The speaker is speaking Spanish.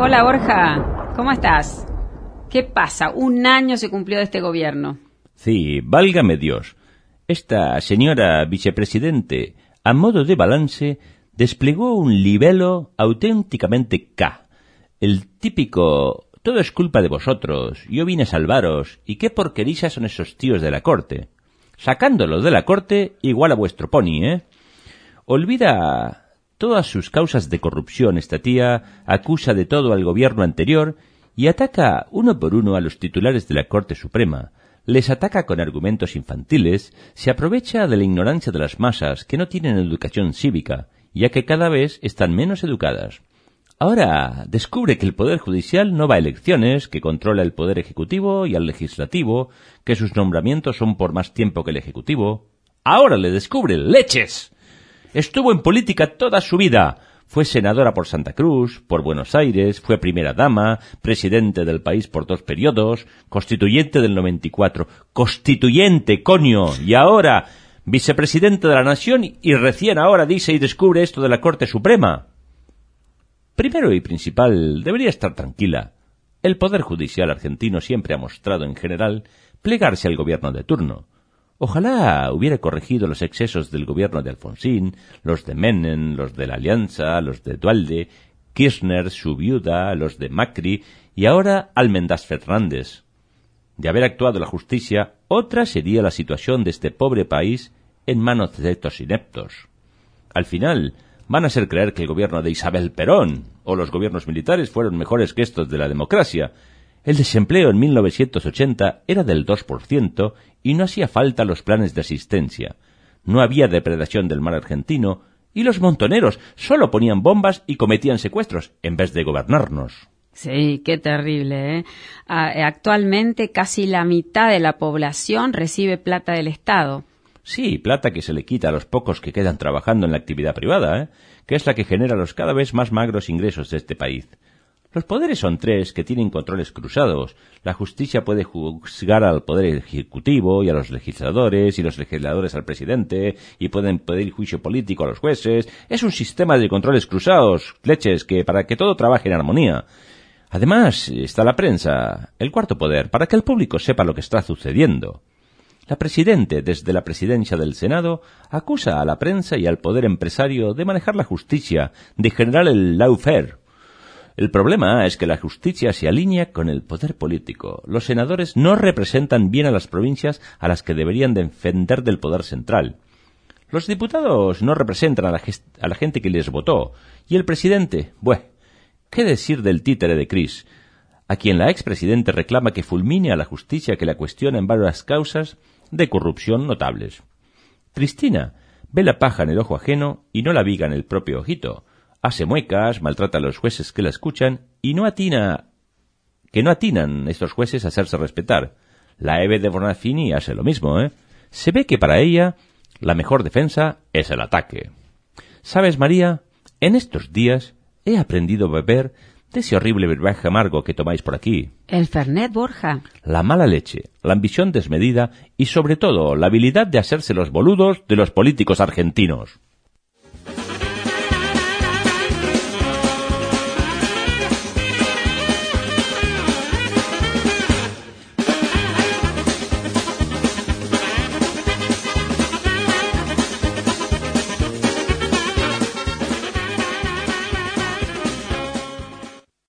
Hola Borja, ¿cómo estás? ¿Qué pasa? Un año se cumplió de este gobierno. Sí, válgame Dios. Esta señora vicepresidente, a modo de balance, desplegó un libelo auténticamente K. El típico todo es culpa de vosotros, yo vine a salvaros, y qué porquerías son esos tíos de la corte. Sacándolo de la corte, igual a vuestro pony, ¿eh? Olvida todas sus causas de corrupción esta tía, acusa de todo al gobierno anterior y ataca uno por uno a los titulares de la Corte Suprema, les ataca con argumentos infantiles, se aprovecha de la ignorancia de las masas que no tienen educación cívica, ya que cada vez están menos educadas. Ahora descubre que el Poder Judicial no va a elecciones, que controla el Poder Ejecutivo y al Legislativo, que sus nombramientos son por más tiempo que el Ejecutivo. Ahora le descubre leches. Estuvo en política toda su vida. Fue senadora por Santa Cruz, por Buenos Aires, fue primera dama, presidente del país por dos periodos, constituyente del 94. Constituyente, coño. Y ahora, vicepresidente de la Nación y recién ahora dice y descubre esto de la Corte Suprema. Primero y principal, debería estar tranquila. El Poder Judicial argentino siempre ha mostrado en general plegarse al gobierno de turno. Ojalá hubiera corregido los excesos del gobierno de Alfonsín, los de Menem, los de la Alianza, los de Dualde, Kirchner, su viuda, los de Macri y ahora Almendaz Fernández. De haber actuado la justicia, otra sería la situación de este pobre país en manos de estos ineptos. Al final, van a hacer creer que el gobierno de Isabel Perón o los gobiernos militares fueron mejores que estos de la democracia. El desempleo en 1980 era del 2% y no hacía falta los planes de asistencia. No había depredación del mar argentino y los montoneros solo ponían bombas y cometían secuestros en vez de gobernarnos. Sí, qué terrible. ¿eh? Actualmente casi la mitad de la población recibe plata del Estado. Sí, plata que se le quita a los pocos que quedan trabajando en la actividad privada, ¿eh? que es la que genera los cada vez más magros ingresos de este país. Los poderes son tres que tienen controles cruzados. La justicia puede juzgar al poder ejecutivo y a los legisladores y los legisladores al presidente y pueden pedir juicio político a los jueces. Es un sistema de controles cruzados, leches, que para que todo trabaje en armonía. Además, está la prensa, el cuarto poder, para que el público sepa lo que está sucediendo. La Presidente, desde la presidencia del Senado, acusa a la prensa y al poder empresario de manejar la justicia, de generar el lawfare. El problema es que la justicia se alinea con el poder político. Los senadores no representan bien a las provincias a las que deberían defender del poder central. Los diputados no representan a la, a la gente que les votó. Y el presidente, bueno, ¿qué decir del títere de Cris? a quien la expresidente reclama que fulmine a la justicia que la cuestiona en varias causas de corrupción notables. Cristina ve la paja en el ojo ajeno y no la viga en el propio ojito. Hace muecas, maltrata a los jueces que la escuchan y no atina que no atinan estos jueces a hacerse respetar. La Eve de Bonafini hace lo mismo, ¿eh? Se ve que para ella la mejor defensa es el ataque. ¿Sabes, María? En estos días he aprendido a beber de ese horrible brebaje amargo que tomáis por aquí. El Fernet Borja. La mala leche, la ambición desmedida y sobre todo la habilidad de hacerse los boludos de los políticos argentinos.